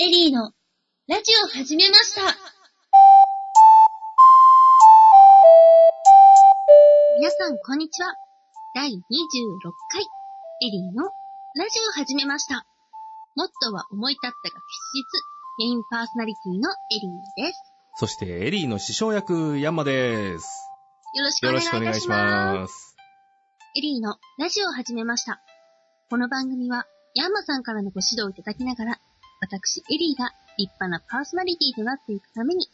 エリーのラジオ始めました。皆さん、こんにちは。第26回、エリーのラジオ始めました。もっとは思い立ったが吉日、メインパーソナリティのエリーです。そして、エリーの師匠役、ヤンマです。よろしくおよろ願いいしくお願いし。ます。エリーのラジオを始めました。この番組は、ヤンマさんからのご指導をいただきながら、私、エリーが立派なパーソナリティとなっていくために、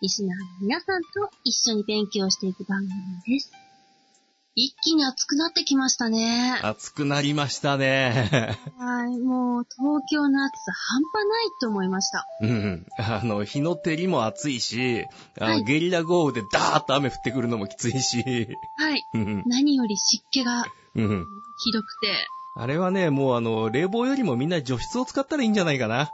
リスナーの皆さんと一緒に勉強していく番組です。一気に暑くなってきましたね。暑くなりましたね。はい、もう東京の暑さ半端ないと思いました。うん。あの、日の照りも暑いし、あの、はいゲリラ豪雨でダーッと雨降ってくるのもきついし。はい、うん。何より湿気がうん。ひどくて。あれはね、もうあの、冷房よりもみんな除湿を使ったらいいんじゃないかな。あー、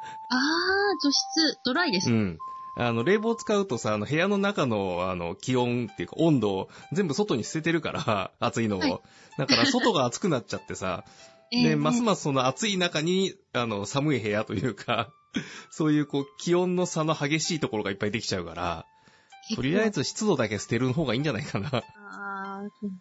除湿、ドライです。うん。あの、冷房使うとさ、あの、部屋の中の、あの、気温っていうか、温度を全部外に捨ててるから、暑いのを。はいだから、外が暑くなっちゃってさ、で、ええますますその暑い中に、あの、寒い部屋というか、そういうこう、気温の差の激しいところがいっぱいできちゃうから、とりあえず湿度だけ捨てる方がいいんじゃないかな。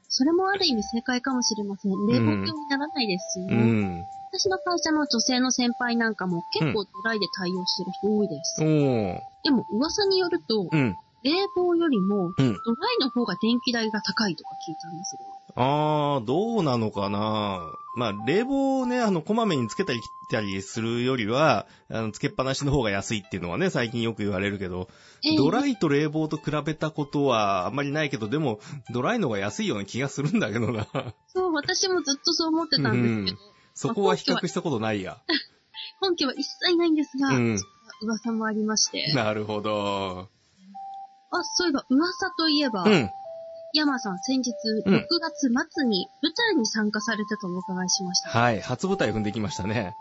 それもある意味正解かもしれません。冷房気にならないですしうね。ん。私の会社の女性の先輩なんかも結構ドライで対応してる人多いです。おー。でも噂によると、うん。冷房よりもうん。ドライの方が電気代が高いとか聞いたんですよ。あー、どうなのかなまあ、冷房をね、あの、こまめにつけたり切ったりするよりは、あの、つけっぱなしの方が安いっていうのはね、最近よく言われるけど、ええドライと冷房と比べたことはあんまりないけど、でも、ドライの方が安いような気がするんだけどな。そう、私もずっとそう思ってたんですけど、そこは比較したことないや。本家は一切ないんですが、うん噂もありまして。なるほど。あ、そういえば噂といえば、うん。山さん先日うん6月末に舞台に参加されたとお伺いしました。はい。初舞台踏んできましたね。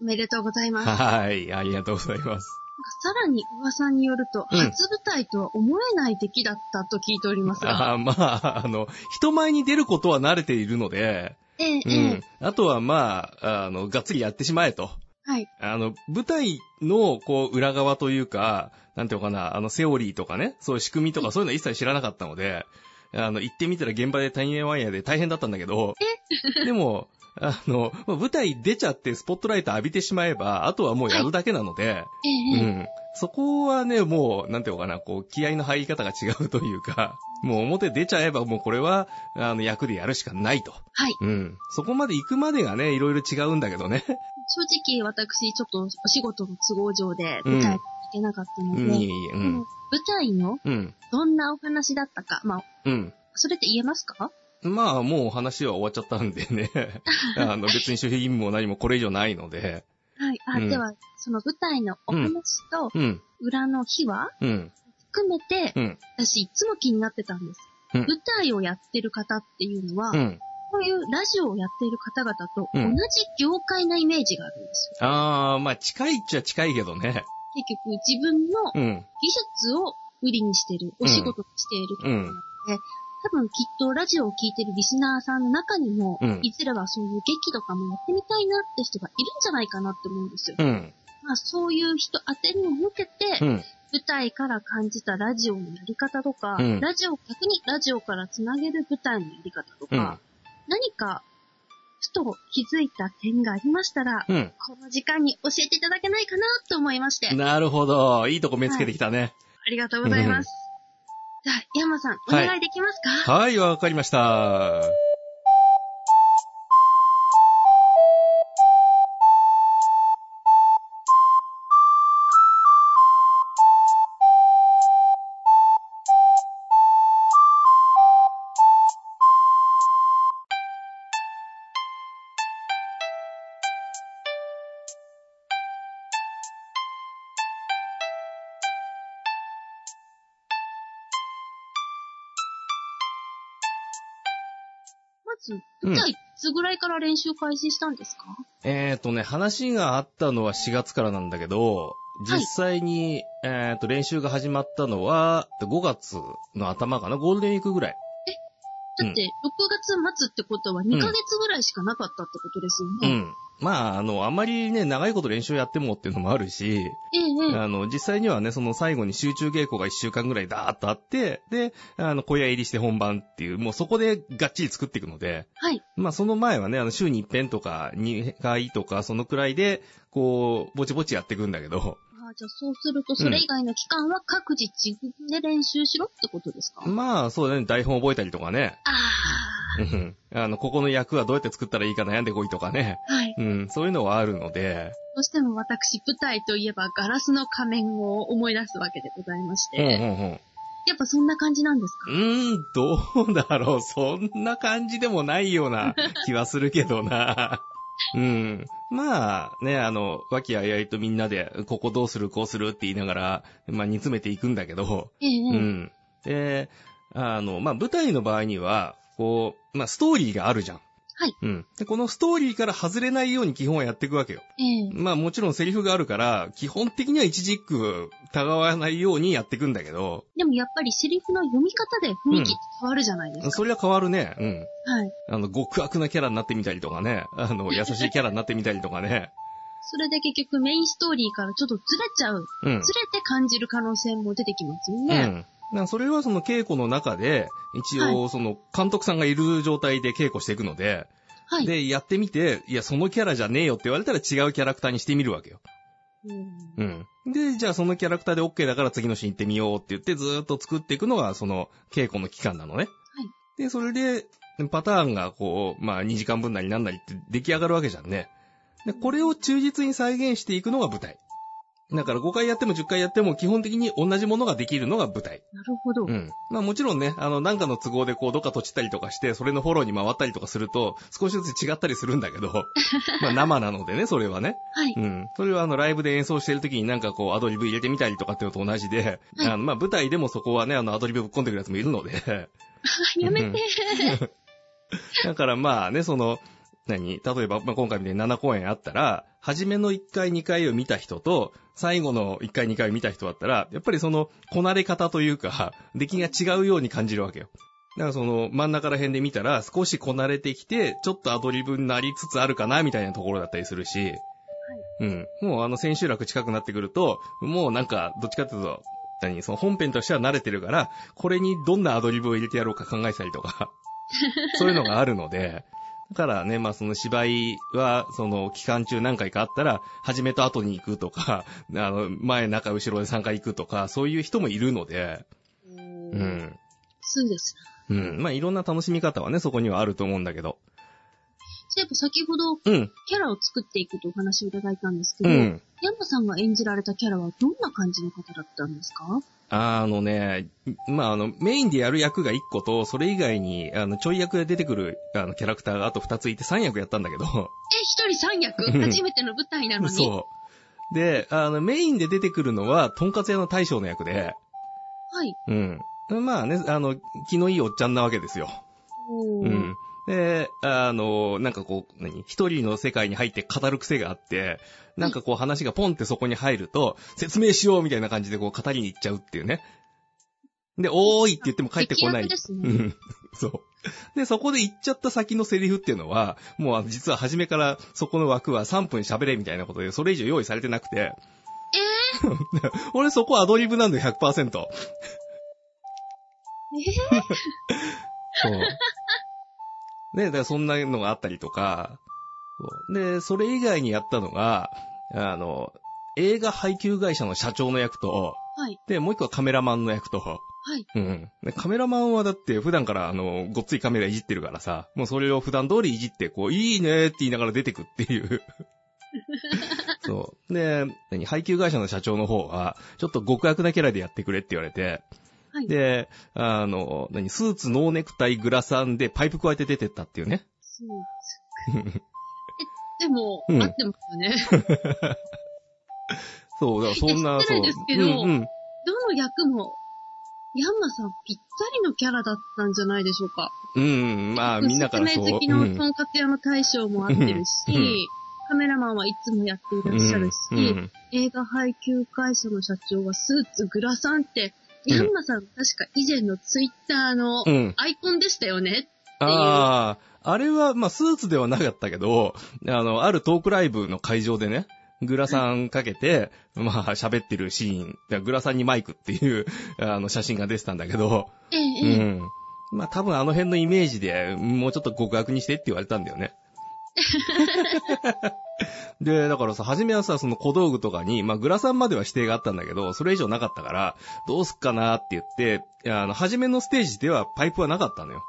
おめでとうございます。はい。ありがとうございます。さらに噂によると、うん初舞台とは思えない出来だったと聞いておりますが。あーまあ、あの、人前に出ることは慣れているので、ええ、うええん。あとはまあ、あの、がっつりやってしまえと。はい。あの、舞台の、こう、裏側というか、なんていうのかな、あの、セオリーとかね、そういう仕組みとかそういうの一切知らなかったので、あの、行ってみたら現場でタイヤワイヤーで大変だったんだけど、でも、あの、まあ舞台出ちゃってスポットライト浴びてしまえば、あとはもうやるだけなので、ええ、うええ。ん。そこはね、もう、なんていうのかな、こう、気合の入り方が違うというか、もう表出ちゃえばもうこれは、あの、役でやるしかないと。はい。うん。そこまで行くまでがね、いろいろ違うんだけどね。正直私、ちょっとお仕事の都合上でうん舞台に行けなかったので、うん、ううんん。舞台のうん。どんなお話だったか、まあ、うん。それって言えますか？まあ、もう話は終わっちゃったんでね。あの、別に守秘義務も何もこれ以上ないので。はい。あ、うんでは、その舞台のお話とうん。裏の秘話うん。含めて、うん。私いつも気になってたんです。うん舞台をやってる方っていうのは、うん。こういうラジオをやっている方々と同うんじ業界なイメージがあるんですよ。あー、まあ、近いっちゃ近いけどね。結局自分のうん。技術を売りにしてる、お仕事にしているところなので、多分きっとラジオを聞いてるリスナーさんの中にも、うんいずれはそういう劇とかもやってみたいなって人がいるんじゃないかなって思うんですよ。うん。まあそういう人当てに向けて、うん。舞台から感じたラジオのやり方とか、うんラジオ、逆にラジオからつなげる舞台のやり方とか、うん何か、ふと気づいた点がありましたら、うん。この時間に教えていただけないかなと思いまして、なるほど。いいとこ目つけてきたね。ありがとうございます。じゃあ、山さん、お願いできますか、はい、わかりました。から練習開始したんですか、えっ、とね、話があったのは4月からなんだけど、実際に、えっ、と、練習が始まったのは、5月の頭かな、ゴールデンウィークぐらい。だって、6月末ってことは2ヶ月ぐらいしかなかったってことですよね。うん。まあ、あの、あんまりね、長いこと練習やってもっていうのもあるし、ええええ。あの、実際にはね、その最後に集中稽古が1週間ぐらいダーッとあって、で、あの、小屋入りして本番っていう、もうそこでがっちり作っていくので、はい。まあその前はね、あの、週に1遍とか2回とか、そのくらいで、こう、ぼちぼちやっていくんだけど、あじゃあそうすると、それ以外の期間は各自自分で練習しろってことですか、まあそうだね、台本覚えたりとかね、あうんあの、ここの役はどうやって作ったらいいか悩んでこいとかね、あ。はい。うん、そういうのはあるので、どうしても私、舞台といえばガラスの仮面を思い出すわけでございまして。うんうんうん。やっぱそんな感じなんですか？うーん、どうだろう。そんな感じでもないような気はするけどな。うん。まあ、ね、あの、和気あいあいとみんなで、ここどうする、こうするって言いながら、まあ、煮詰めていくんだけど、うん。で、あの、まあ、舞台の場合には、こう、まあ、ストーリーがあるじゃん。はい。うん。で、このストーリーから外れないように基本はやっていくわけよ。ええまあもちろんセリフがあるから、基本的には一軸疑わないようにやっていくんだけど、でもやっぱりセリフの読み方で雰囲気って変わるじゃないですか。それは変わるね。うん。はい。あの、極悪なキャラになってみたりとかね。あの、優しいキャラになってみたりとかね。それで結局メインストーリーからちょっとずれちゃう。うん。ずれて感じる可能性も出てきますよね。うん。それはその稽古の中で、一応その監督さんがいる状態で稽古していくので、はい。で、やってみて、いや、そのキャラじゃねえよって言われたら違うキャラクターにしてみるわけよ。うんうん。で、じゃあそのキャラクターで OK だから次のシーン行ってみようって言ってずーっと作っていくのがその稽古の期間なのね。はい。で、それで、パターンがこう、まあ2時間分なりなんなりって出来上がるわけじゃんね。で、これを忠実に再現していくのが舞台。だから5回やっても10回やっても基本的に同じものができるのが舞台。なるほど。うん。まあもちろんね、あの、なんかの都合でこう、どっか閉じたりとかして、それのフォローに回ったりとかすると、少しずつ違ったりするんだけど、まあ生なのでね、それはね。はい。うん。それはあの、ライブで演奏してる時になんかこう、アドリブ入れてみたりとかっていうのと同じで、はいあの、まあ舞台でもそこはね、あの、アドリブぶっ込んでくるやつもいるので、やめて。だからまあね、その、何？例えば、まあ、今回みたいに7公演あったら、初めの1回2回を見た人と、最後の1回2回を見た人だったら、やっぱりその、こなれ方というか、出来が違うように感じるわけよ。だからその、真ん中ら辺で見たら、少しこなれてきて、ちょっとアドリブになりつつあるかな、みたいなところだったりするし、うん。もうあの、千秋楽近くなってくると、もうなんか、どっちかっていうと、何？その本編としては慣れてるから、これにどんなアドリブを入れてやろうか考えたりとか、そういうのがあるので、だからね、まあその芝居は、その期間中何回かあったら、初めと後に行くとか、あの、前、中、後ろで3回行くとか、そういう人もいるので、う。うんん。そうです。うん。まあいろんな楽しみ方はね、そこにはあると思うんだけど。そういえば先ほどうん。キャラを作っていくとお話をいただいたんですけど、うん。ヤンマさんが演じられたキャラはどんな感じの方だったんですか？あのね、まああの、メインでやる役が1個と、それ以外に、あの、ちょい役で出てくる、あの、キャラクターがあと2ついて3役やったんだけど、え、一人三役？うん初めての舞台なのに？そう。で、あの、メインで出てくるのは、とんかつ屋の大将の役で、はい。うん。まあね、あの、気のいいおっちゃんなわけですよ。うん。で、あの、なんかこう、何？一人の世界に入って語る癖があって、なんかこう話がポンってそこに入ると、説明しようみたいな感じでこう語りに行っちゃうっていうね。で、おーいって言っても帰ってこない。ですねうん。そう。で、そこで行っちゃった先のセリフっていうのは、もう実は初めからそこの枠は3分喋れみたいなことで、それ以上用意されてなくて。え 俺そこアドリブなんだよ、100%。え そう。ね、だからそんなのがあったりとか、で、それ以外にやったのが、あの、映画配給会社の社長の役と、はい。で、もう一個はカメラマンの役と、はい。うん。でカメラマンはだって普段からあの、ごっついカメラいじってるからさ、もうそれを普段通りいじって、こう、いいねって言いながら出てくっていう。そう。で、何？配給会社の社長の方は、ちょっと極悪なキャラでやってくれって言われて、はい。で、あの、何、スーツ、ノーネクタイ、グラサンでパイプ加えて出てったっていうね。そうえ、でも、うん合ってますよね。そう、だからそんな、そう。ですけどうんうん。どの役も、ヤンマさんぴったりのキャラだったんじゃないでしょうか。うん、まあ、みんなからそう。説明好きのとんかつ屋の大将も合ってるし、うんカメラマンはいつもやっていらっしゃるし、うんうん映画配給会社の社長はスーツ、グラサンって、ヤンマさん、確か以前のツイッターのうん。アイコンでしたよね？ああ、あれは、まあ、スーツではなかったけど、あの、あるトークライブの会場でね、グラサンかけて、まあ、喋ってるシーン、でグラサンにマイクっていう、あの、写真が出てたんだけど、ええ、うええ。ん。まあ、多分あの辺のイメージで、もうちょっと極悪にしてって言われたんだよね。で、だからさ、初めはさ、その小道具とかに、まあ、グラサンまでは指定があったんだけど、それ以上なかったから、どうすっかなって言って、あの、初めのステージではパイプはなかったのよ。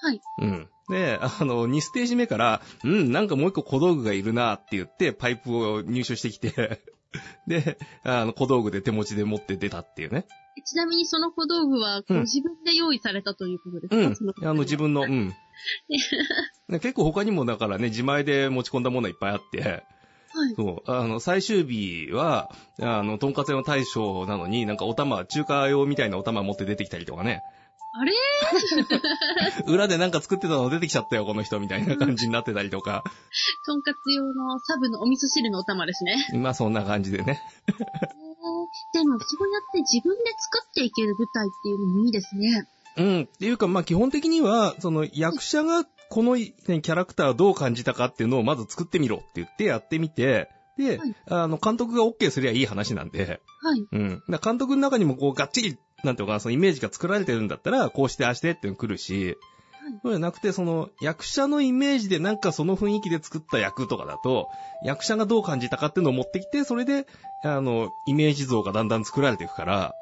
はい。うん。で、あの、2ステージ目から、うん、なんかもう一個小道具がいるなって言って、パイプを入手してきて、で、あの、小道具で手持ちで持って出たっていうね。ちなみにその小道具は、こううん自分で用意されたということですか、うん。あの、自分の、うん。ね結構他にもだからね、自前で持ち込んだものいっぱいあって、はい。そう、あの、最終日は、あの、とんかつ屋の大将なのに、なんかお玉、中華用みたいなお玉持って出てきたりとかね。あれ？裏でなんか作ってたの出てきちゃったよ、この人、みたいな感じになってたりとか。とんかつ用のサブのお味噌汁のお玉ですね。まあそんな感じでね。でも、そうやって自分で作っていける舞台っていうのもいいですね。うん。っていうか、まあ基本的には、その役者がこの、ね、キャラクターをどう感じたかっていうのをまず作ってみろって言ってやってみて、で、はいあの、監督が OK すりゃいい話なんで、はい。うん。だ監督の中にもこう、がっちり、なんていうのかな、そのイメージが作られてるんだったら、こうしてああしてっていうの来るし、そうじゃなくて、その、役者のイメージでなんかその雰囲気で作った役とかだと、役者がどう感じたかっていうのを持ってきて、それで、あの、イメージ像がだんだん作られていくから、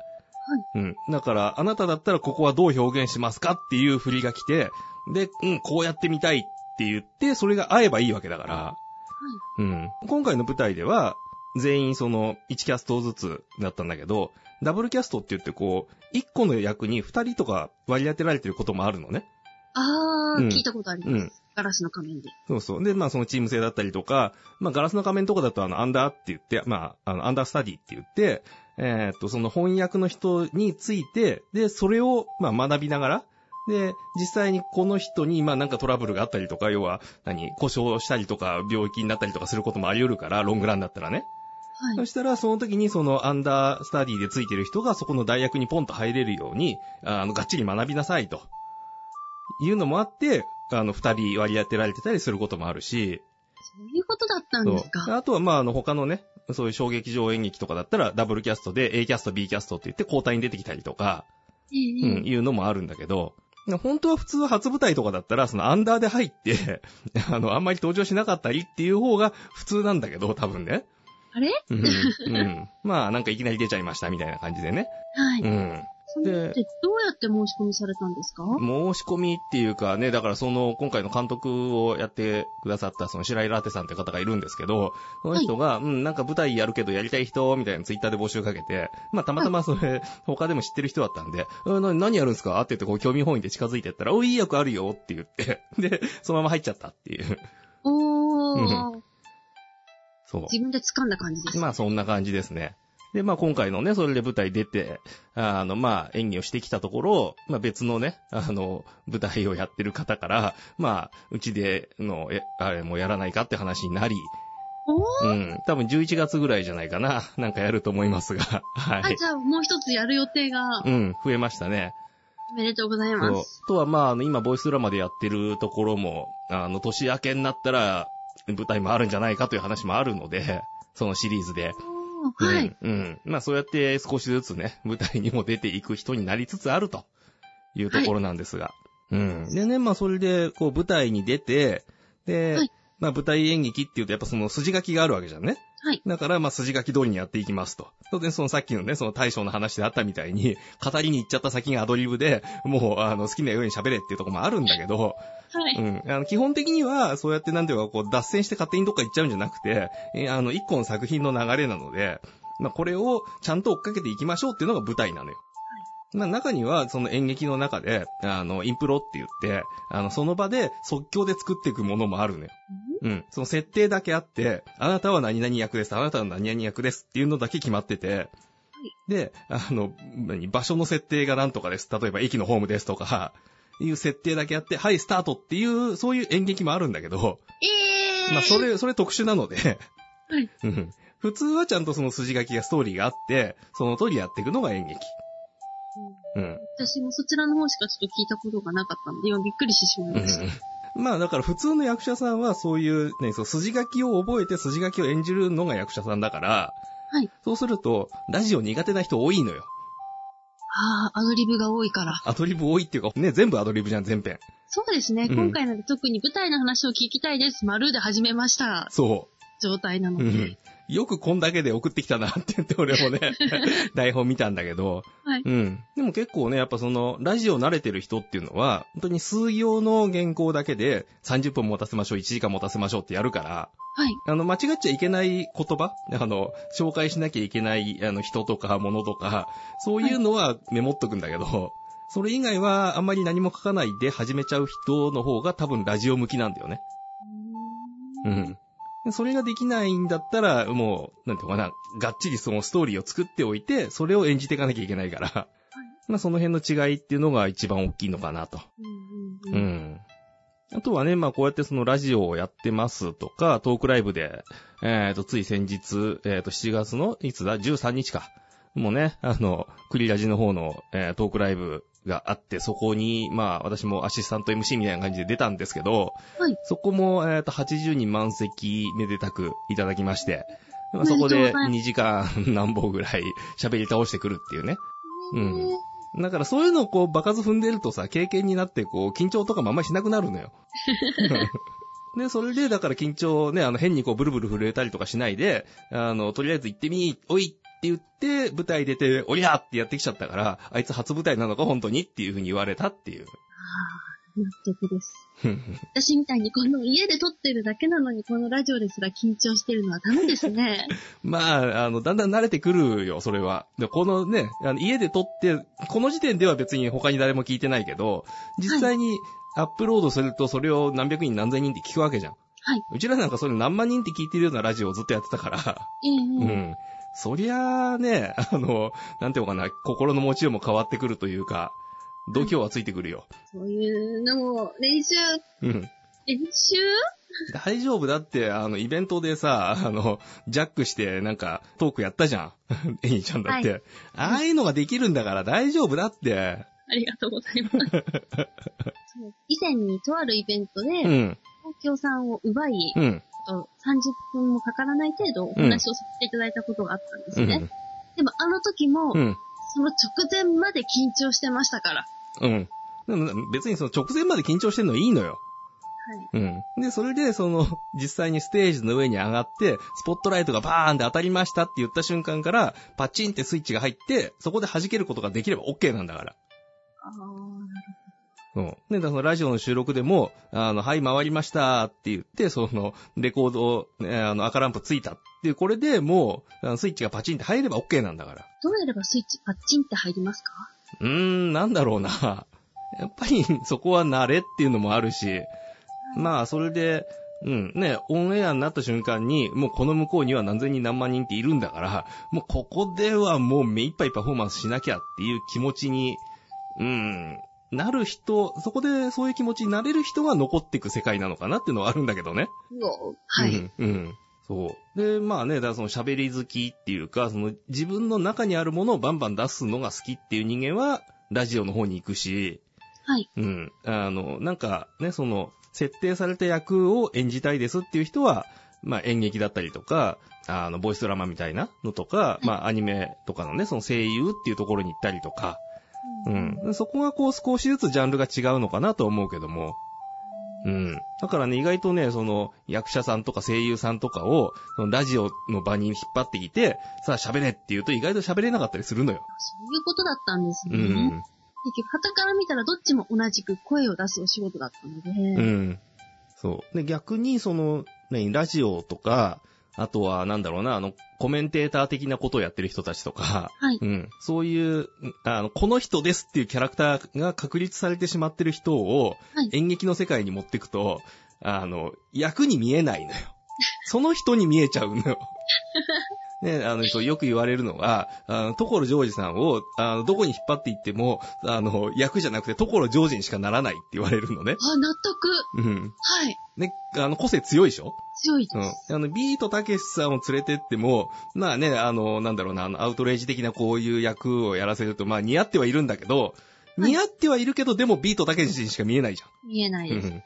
うん。だから、あなただったらここはどう表現しますかっていう振りが来て、で、うん、こうやってみたいって言って、それが合えばいいわけだから、うん。今回の舞台では、全員その、1キャストずつだったんだけど、ダブルキャストって言ってこう、1個の役に2人とか割り当てられてることもあるのね。あー、うん聞いたことあります。うんガラスの仮面で。そうそう。で、まあそのチーム制だったりとか、まあガラスの仮面とかだとあの、アンダーって言って、まあ、あの、アンダースタディって言って、えーっと、その翻訳の人について、で、それを、まあ学びながら、で、実際にこの人に、まあなんかトラブルがあったりとか、要は、何、故障したりとか、病気になったりとかすることもあり得るから、ロングランだったらね。はい。そしたら、その時にそのアンダースタディでついてる人がそこの大学にポンと入れるように、あの、がっちり学びなさいと。いうのもあって、あの、二人割り当てられてたりすることもあるし、そういうことだったんですか。あとは、まあ、あの、他のね、そういう小劇場演劇とかだったら、ダブルキャストで A キャスト、B キャストって言って交代に出てきたりとか、ええうん、いうのもあるんだけど、本当は普通は初舞台とかだったら、そのアンダーで入って、あの、あんまり登場しなかったりっていう方が普通なんだけど、多分ね。あれ？うん。うん。まあ、なんかいきなり出ちゃいましたみたいな感じでね。はい。うん。それってどうやって申し込みされたんですか？申し込みっていうかね、だからその、今回の監督をやってくださったその白井ラテさんって方がいるんですけど、その人が、うん、なんか舞台やるけどやりたい人、みたいなツイッターで募集かけて、まあたまたまそれ、他でも知ってる人だったんで、うんな何やるんですか？って言ってこう興味本位で近づいてったら、おいい役あるよって言って、で、そのまま入っちゃったっていう。おー。そう。自分で掴んだ感じです。まあそんな感じですね。で、まあ今回のね、それで舞台出て、あの、まあ演技をしてきたところ、まあ別のね、あの、舞台をやってる方から、まあ、うちでの、え、あれもやらないかって話になり、おー？うん、多分11月ぐらいじゃないかな、なんかやると思いますが、はあ、い。じゃあもう一つやる予定が、うん、増えましたね。おめでとうございます。。とは、まあ、あの、今、ボイスドラマでやってるところも、あの、年明けになったら、舞台もあるんじゃないかという話もあるので、そのシリーズで。はい。うん。うん。まあそうやって少しずつね、舞台にも出ていく人になりつつあるというところなんですが。うん。でね、まあそれで、こう舞台に出て、で、はいまあ舞台演劇っていうとやっぱその筋書きがあるわけじゃんね。はい。だから、まあ筋書き通りにやっていきますと。当然そのさっきのね、その大将の話であったみたいに、語りに行っちゃった先がアドリブで、もう、あの、好きなように喋れっていうところもあるんだけど、はい。うん。あの、基本的には、そうやってなんていうか、こう、脱線して勝手にどっか行っちゃうんじゃなくて、えーあの、一個の作品の流れなので、まあ、これをちゃんと追っかけていきましょうっていうのが舞台なのよ。まあ、中には、その演劇の中で、あの、インプロって言って、あの、その場で即興で作っていくものもあるのよ。うん？その設定だけあって、あなたは何々役です、あなたは何々役ですっていうのだけ決まってて、で、あの、何、場所の設定がなんとかです。例えば駅のホームですとか、いう設定だけあって、はい、スタートっていう、そういう演劇もあるんだけど、えー。まあ、それ、それ特殊なので、はいうん普通はちゃんとその筋書きがストーリーがあって、その通りやっていくのが演劇。うん。私もそちらの方しかちょっと聞いたことがなかったので、今びっくりしてしまいました。まあだから普通の役者さんはそういう、ね、そう筋書きを覚えて筋書きを演じるのが役者さんだから、はい。そうすると、ラジオ苦手な人多いのよ。ああ、アドリブが多いから。アドリブ多いっていうか、ね、全部アドリブじゃん、全編。そうですね。うん今回なんて特に舞台の話を聞きたいです。丸で始めました。そ状態なのう。うで。ん。よくこんだけで送ってきたなって言って俺もね、台本見たんだけど、はい。うん。でも結構ね、やっぱその、ラジオ慣れてる人っていうのは、本当に数行の原稿だけで30分持たせましょう、1時間持たせましょうってやるから、はい。あの、間違っちゃいけない言葉あの、紹介しなきゃいけない、あの、人とか物とか、そういうのはメモっとくんだけど、それ以外はあんまり何も書かないで始めちゃう人の方が多分ラジオ向きなんだよね。うん。でそれができないんだったら、もう、なんていうのかな、がっちりそのストーリーを作っておいて、それを演じていかなきゃいけないから、まあその辺の違いっていうのが一番大きいのかなと。うんうんうん。うん。あとはね、まあこうやってそのラジオをやってますとか、トークライブで、えっ、と、つい先日、えっ、と、7月の、いつだ ?13 日か。もうね、あの、クリラジの方の、えートークライブがあって、そこに、まあ私もアシスタント MC みたいな感じで出たんですけど、はい。そこも、えっ、と、80人満席めでたくいただきまして、まあそうこでございます2時間何本ぐらい喋り倒してくるっていうね。うんねだからそういうのをこう、場数踏んでるとさ、経験になってこう、緊張とかもあんまりしなくなるのよ。で、それで、だから緊張ね、あの、変にこう、ブルブル震えたりとかしないで、あの、とりあえず行ってみ、おい言って、舞台出て、おりゃってやってきちゃったから、あいつ初舞台なのか本当にっていう風に言われたっていう。ああ、納得です。私みたいにこの家で撮ってるだけなのにこのラジオですら緊張してるのはダメですね。まあ、あの、だんだん慣れてくるよ、それは。で、このね、あの家で撮って、この時点では別に他に誰も聞いてないけど、実際にアップロードするとそれを何百人何千人って聞くわけじゃん。はい。うちらなんかそれ何万人って聞いてるようなラジオをずっとやってたから、ええうん。そりゃあね、あの、なんていうのかな、心の持ちようも変わってくるというか、度胸はついてくるよ。そういうのも練習、うん。練習？大丈夫だって、あの、イベントでさ、あの、ジャックして、なんか、トークやったじゃん。エイちゃんだって。はああいうのができるんだから大丈夫だって。ありがとうございます。以前にとあるイベントで、東うん。京さんを奪い、うん。と30分もかからない程度お話をさせていただいたことがあったんですね。うん。でもあの時も、うん。その直前まで緊張してましたから。うん。でも別にその直前まで緊張してんのいいのよ。はい。うん。で、それで、その、実際にステージの上に上がって、スポットライトがバーンって当たりましたって言った瞬間から、パチンってスイッチが入って、そこで弾けることができれば OK なんだから。あーうん。で、そのラジオの収録でも、あの、はい、回りましたって言って、その、レコード、ね、あの、赤ランプついたっていう、これでもう、スイッチがパチンって入れば OK なんだから。どうやればスイッチパッチンって入りますか？うーん、なんだろうな。やっぱり、そこは慣れっていうのもあるし、まあ、それで、うん、ね、オンエアになった瞬間に、もうこの向こうには何千人何万人っているんだから、もうここではもう目いっぱいパフォーマンスしなきゃっていう気持ちに、うん、なる人、そこでそういう気持ちになれる人が残っていく世界なのかなっていうのはあるんだけどね。はい。うん。うん。そう。で、まあね、だからその喋り好きっていうか、その自分の中にあるものをバンバン出すのが好きっていう人間は、ラジオの方に行くし、はい。うん。あの、なんかね、その、設定された役を演じたいですっていう人は、まあ演劇だったりとか、あの、ボイスドラマみたいなのとか、まあアニメとかのね、その声優っていうところに行ったりとか、うん。そこがこう少しずつジャンルが違うのかなと思うけども、うん。だからね、意外とね、その、役者さんとか声優さんとかを、そのラジオの場に引っ張ってきて、さあ喋れって言うと意外と喋れなかったりするのよ。そういうことだったんですね。うん。結局、旗から見たらどっちも同じく声を出すお仕事だったので、うん。そう。で、逆にその、何、ラジオとか、あとは、なんだろうな、あの、コメンテーター的なことをやってる人たちとか、はい。うん。そういう、あの、この人ですっていうキャラクターが確立されてしまってる人をはい演劇の世界に持っていくと、あの、役に見えないのよ。その人に見えちゃうのよ。ね、あの、よく言われるのが、あの、所ジョージさんを、あの、どこに引っ張っていっても、あの、役じゃなくて所ジョージにしかならないって言われるのね。あ、納得。うん。はい。ね、あの、個性強いでしょ？強いでうんす。。あの、ビートたけしさんを連れてっても、まあね、あの、なんだろうな、あの、アウトレイジ的なこういう役をやらせると、まあ似合ってはいるんだけど、はい似合ってはいるけど、でもビートたけしにしか見えないじ見えないゃん。です。うん。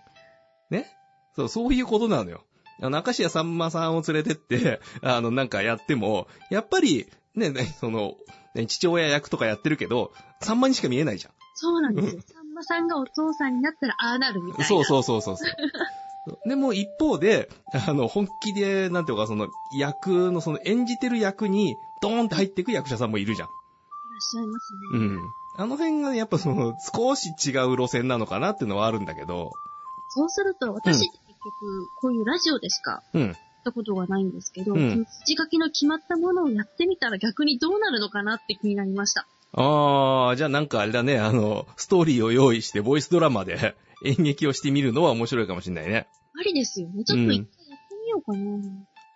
ね？そう、そういうことなのよ。あの、明石家さんまさんを連れてって、あの、なんかやっても、やっぱり、ね、ね、その、ね父親役とかやってるけど、さんまにしか見えないじゃん。そうなんですよ。さんまさんがお父さんになったらああなるみたいな。そうそうそうそうそう。でも一方で、あの、本気で、なんていうか、その、役の、その、演じてる役に、ドーンって入っていく役者さんもいるじゃん。いらっしゃいますね。うん。あの辺がね、やっぱその、少し違う路線なのかなっていうのはあるんだけど、そうすると、私って結局、こういうラジオでしかうん。やったことがないんですけど、うんその筋書きの決まったものをやってみたら逆にどうなるのかなって気になりました。あー、じゃあなんかあれだね、あの、ストーリーを用意して、ボイスドラマで 演劇をしてみるのは面白いかもしれないね。ありですよね。ちょっと一回やってみようかな。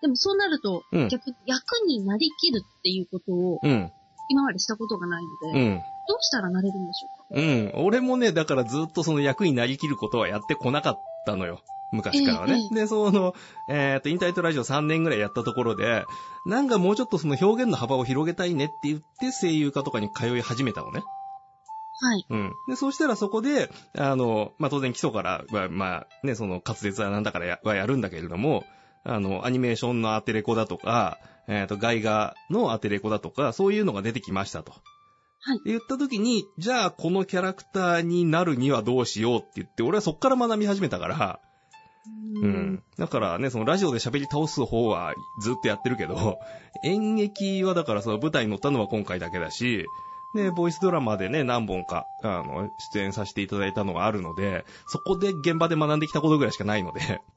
でもそうなると、うん逆に役になりきるっていうことをうん。今までしたことがないので、うん。どうしたらなれるんでしょうか？うん。俺もね、だからずっとその役になりきることはやってこなかったのよ。昔からはね。えで、その、えっ、と、インターネットラジオ3年ぐらいやったところで、なんかもうちょっとその表現の幅を広げたいねって言って声優家とかに通い始めたのね。はい。うん。で、そうしたらそこで、あの、まあ、当然基礎からは、まあ、ね、その滑舌はなんだからやはやるんだけれども、あの、アニメーションのアテレコだとか、えっ、と、外画のアテレコだとか、そういうのが出てきましたと。はいで言った時に、じゃあこのキャラクターになるにはどうしようって言って、俺はそっから学び始めたから、ううん。だからね、そのラジオで喋り倒す方はずっとやってるけど、演劇はだからその舞台に乗ったのは今回だけだし、で、ボイスドラマでね、何本か、あの、出演させていただいたのがあるので、そこで現場で学んできたことぐらいしかないので、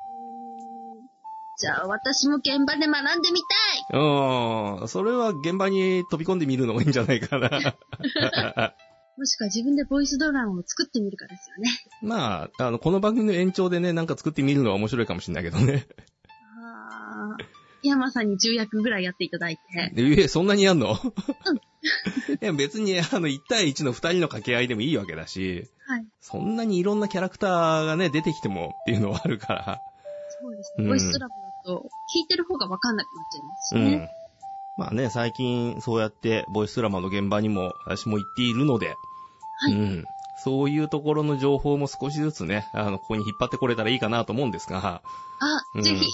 じゃあ私も現場で学んでみたいうん、それは現場に飛び込んでみるのがいいんじゃないかな。もしくは自分でボイスドラマを作ってみるかですよね。まあ、あの、この番組の延長でね、なんか作ってみるのは面白いかもしれないけどね。あー山さんに重役ぐらいやっていただいて。ええ、そんなにやんの？いや、別に、あの、1対1の2人の掛け合いでもいいわけだし、はい。そんなにいろんなキャラクターがね、出てきてもっていうのはあるから。そうですね。うんボイスドラマだと、聞いてる方がわかんなくなっちゃいますしね。うん。まあね、最近そうやってボイスドラマの現場にも私も行っているので、はいうん。そういうところの情報も少しずつね、あの、ここに引っ張ってこれたらいいかなと思うんですが、あ、うんぜひ、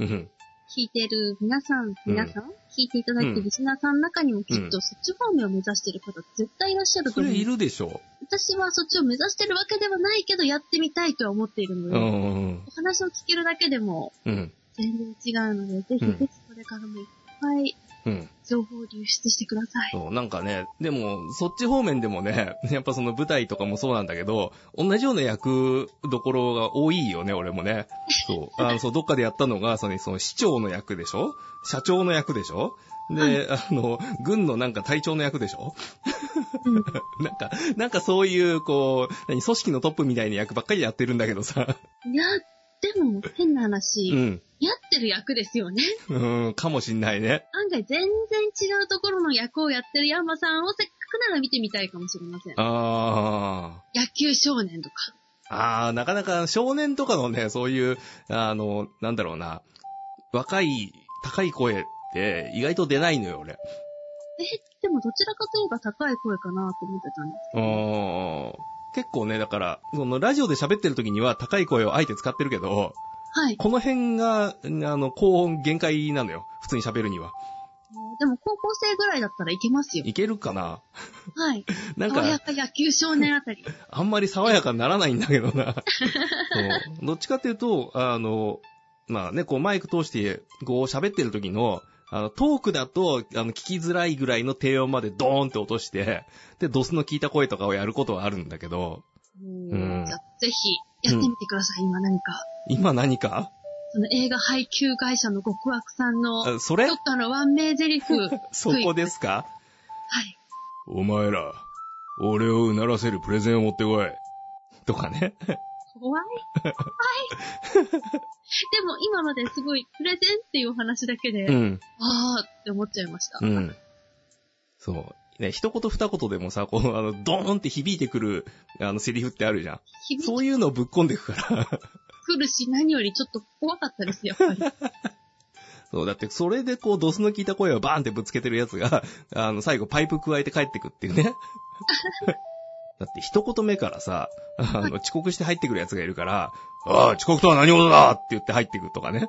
うん。聞いてる皆さん、皆さん、聞いていただいてるリスナーさんの中にもきっとそっち方面を目指してる方絶対いらっしゃると思う。それいるでしょ私はそっちを目指してるわけではないけど、やってみたいとは思っているのう。うで、ん。お話を聞けるだけでもうん。全然違うので、ぜひうんぜひこれからもいっぱいうん。情報を流出してください。そう、なんかね、でも、そっち方面でもね、やっぱその舞台とかもそうなんだけど、同じような役どころが多いよね、俺もね。そう。あの、そう、どっかでやったのが、その、その市長の役でしょ？社長の役でしょ？で、あの、軍のなんか隊長の役でしょ？うん なんか、なんかそういう、こう、何、組織のトップみたいな役ばっかりやってるんだけどさ。いや、でも変なう話、ん。やってる役ですよね。うん、かもしんないね。案外全然違うところの役をやってるヤンマさんをせっかくなら見てみたいかもしれません。あ野球少年とか。あ。ああ、なかなか少年とかのね、そういう、あの、なんだろうな、若い、高い声って意外と出ないのよ、俺。え、でもどちらかといえば高い声かなと思ってたんですけうど。ーん。結構ね、だから、そのラジオで喋ってる時には高い声をあえて使ってるけど、はい。この辺が、あの、高音限界なのよ。普通に喋るには。でも高校生ぐらいだったらいけますよ。いけるかな？はい。なん爽やか、か野球少年あたり。あんまり爽やかにならないんだけどな。そうどっちかっていうと、あの、まあね、こうマイク通して、こう喋ってる時の、あの、トークだと、あの、聞きづらいぐらいの低音までドーンって落として、で、ドスの効いた声とかをやることはあるんだけど、うんじゃあ、ぜひ、やってみてください、今何か。今何か？その映画配給会社の極悪さんの、あそれ？どっかのワン名台詞。そこですか？はい。お前ら、俺をうならせるプレゼンを持ってこい。とかね。怖い。怖い。でも今まですごいプレゼンっていうお話だけで、うん。あーって思っちゃいました。うん。そう。ね、一言二言でもさ、こう、あの、ドーンって響いてくる、あの、セリフってあるじゃん。そういうのをぶっ込んでいくから。来るし、何よりちょっと怖かったです、やっぱり。そう、だって、それでこう、ドスの効いた声をバーンってぶつけてるやつが、あの、最後パイプ加えて帰ってくっていうね。だって、一言目からさ、あの、遅刻して入ってくるやつがいるから、ああ、遅刻とは何事だって言って入ってくるとかね。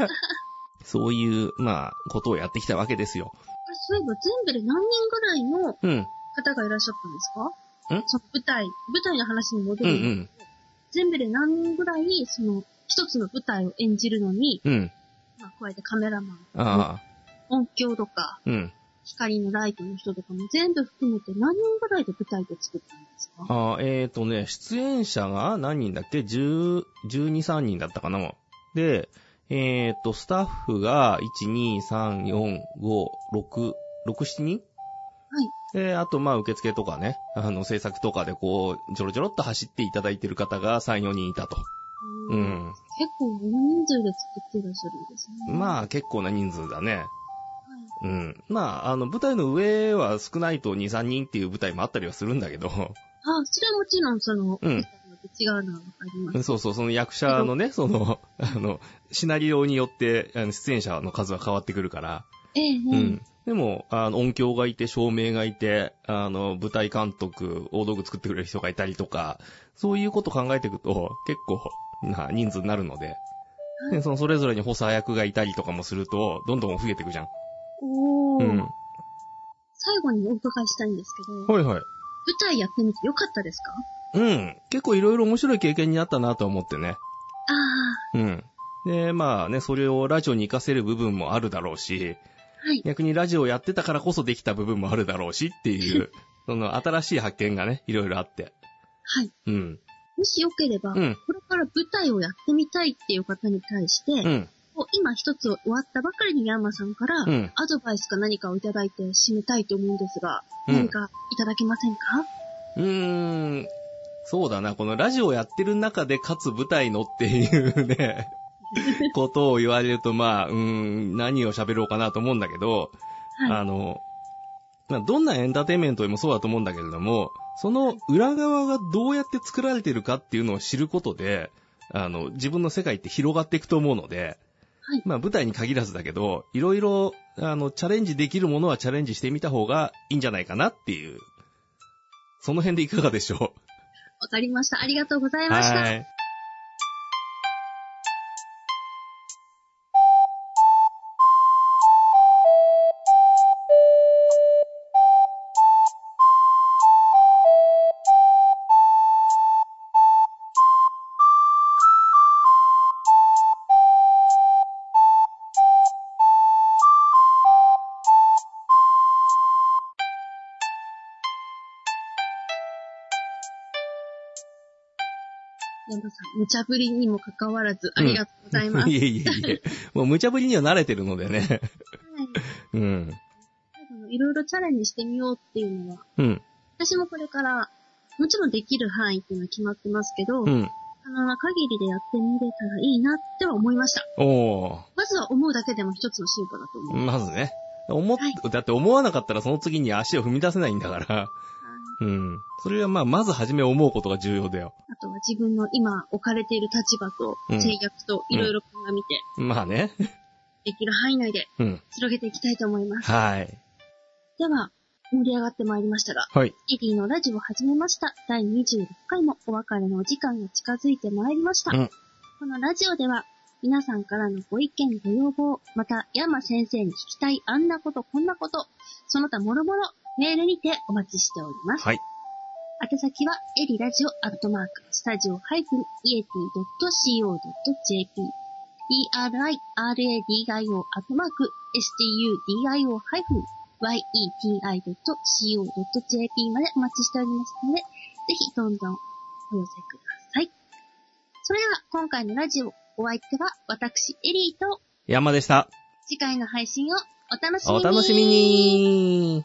そういう、まあ、ことをやってきたわけですよ。そういえば全部で何人ぐらいのうん。方がいらっしゃったんですか？んその舞台、舞台の話に戻る、うんうん。全部で何人ぐらい、その、一つの舞台を演じるのに、うん。まあ、加えてカメラマン。音響とか、うん。光のライトの人とかも全部含めて何人ぐらいで舞台で作ったんですか？ああ、えーとね、出演者が何人だっけ ?10、12、3人だったかな？で、えーと、スタッフが、1、2、3、4、5、6、6、7人？はい。で、あと、まあ、受付とかね、あの、制作とかでこう、ジョロジョロっと走っていただいてる方が3、4人いたと。ううんん。結構大人数で作ってらっしゃるんですね。まあ、結構な人数だね。はい。うん。まあ、あの、舞台の上は少ないと2、3人っていう舞台もあったりはするんだけど、あ、それはもちろんその、うん違うのはわかります。そうそう、その役者のね、その、あの、シナリオによって、あの出演者の数は変わってくるから、ええ、ええうん。でも、あの、音響がいて、照明がいて、あの、舞台監督、大道具作ってくれる人がいたりとか、そういうこと考えていくと、結構な人数になるので、でそのそれぞれに補佐役がいたりとかもすると、どんどん増えていくじゃん。おー、うん。最後にお伺いしたいんですけど、はいはい。舞台やってみてよかったですか？うん。結構いろいろ面白い経験になったなと思ってね。あうん。で、まあね、それをラジオに活かせる部分もあるだろうし、あ、はい。逆にラジオをやってたからこそできた部分もあるだろうしっていう、その新しい発見がね、いろいろあって。はい。うん。もしよければ、うん。これから舞台をやってみたいっていう方に対して、うん。今一つ終わったばかりにヤンマさんから、うん。アドバイスか何かをいただいて締めたいと思うんですが、うん何かいただけませんか？うーん。そうだな、このラジオやってる中でかつ舞台のっていうね、ことを言われると、まあ、うーん、何を喋ろうかなと思うんだけど、はい。あの、まあ、どんなエンターテインメントでもそうだと思うんだけれども、その裏側がどうやって作られてるかっていうのを知ることで、あの、自分の世界って広がっていくと思うので、はいまあ舞台に限らずだけど、いろいろ、あの、チャレンジできるものはチャレンジしてみた方がいいんじゃないかなっていう、その辺でいかがでしょわかりました。ありがとうござういました。はい。無茶ぶりにもかかわらず、ありがとうございます。いえいえいえ。もう無茶ぶりには慣れてるのでね。はいうん。いろいろチャレンジしてみようっていうのは、うん。私もこれから、もちろんできる範囲っていうのは決まってますけど、うん。可能な限りでやってみれたらいいなっては思いました。おー。まずは思うだけでも一つの進歩だと思う。まずね。思っ、はいだって思わなかったらその次に足を踏み出せないんだから。うん。それはまあ、まずはじめ思うことが重要だよ。あとは自分の今置かれている立場とうん制約といろいろ鑑みて、まあね。できる範囲内でうん。広げていきたいと思います。はい。では、盛り上がってまいりましたが、はい。エディのラジオを始めました。第26回もお別れのお時間が近づいてまいりました。うんこのラジオでは、皆さんからのご意見、ご要望、また、山先生に聞きたいあんなこと、こんなこと、その他もろもろ、メールにてお待ちしております。はい。宛先は、エリラジオアットマーク、スタジオハイフン、イエティ .co.jp、eriradio アットマーク、studio ハイフン、yeti.co.jp までお待ちしておりますので、ぜひどんどんお寄せください。それでは、今回のラジオ、お相手は、私、エリーと、山でした。次回の配信をお楽しみにお楽しみに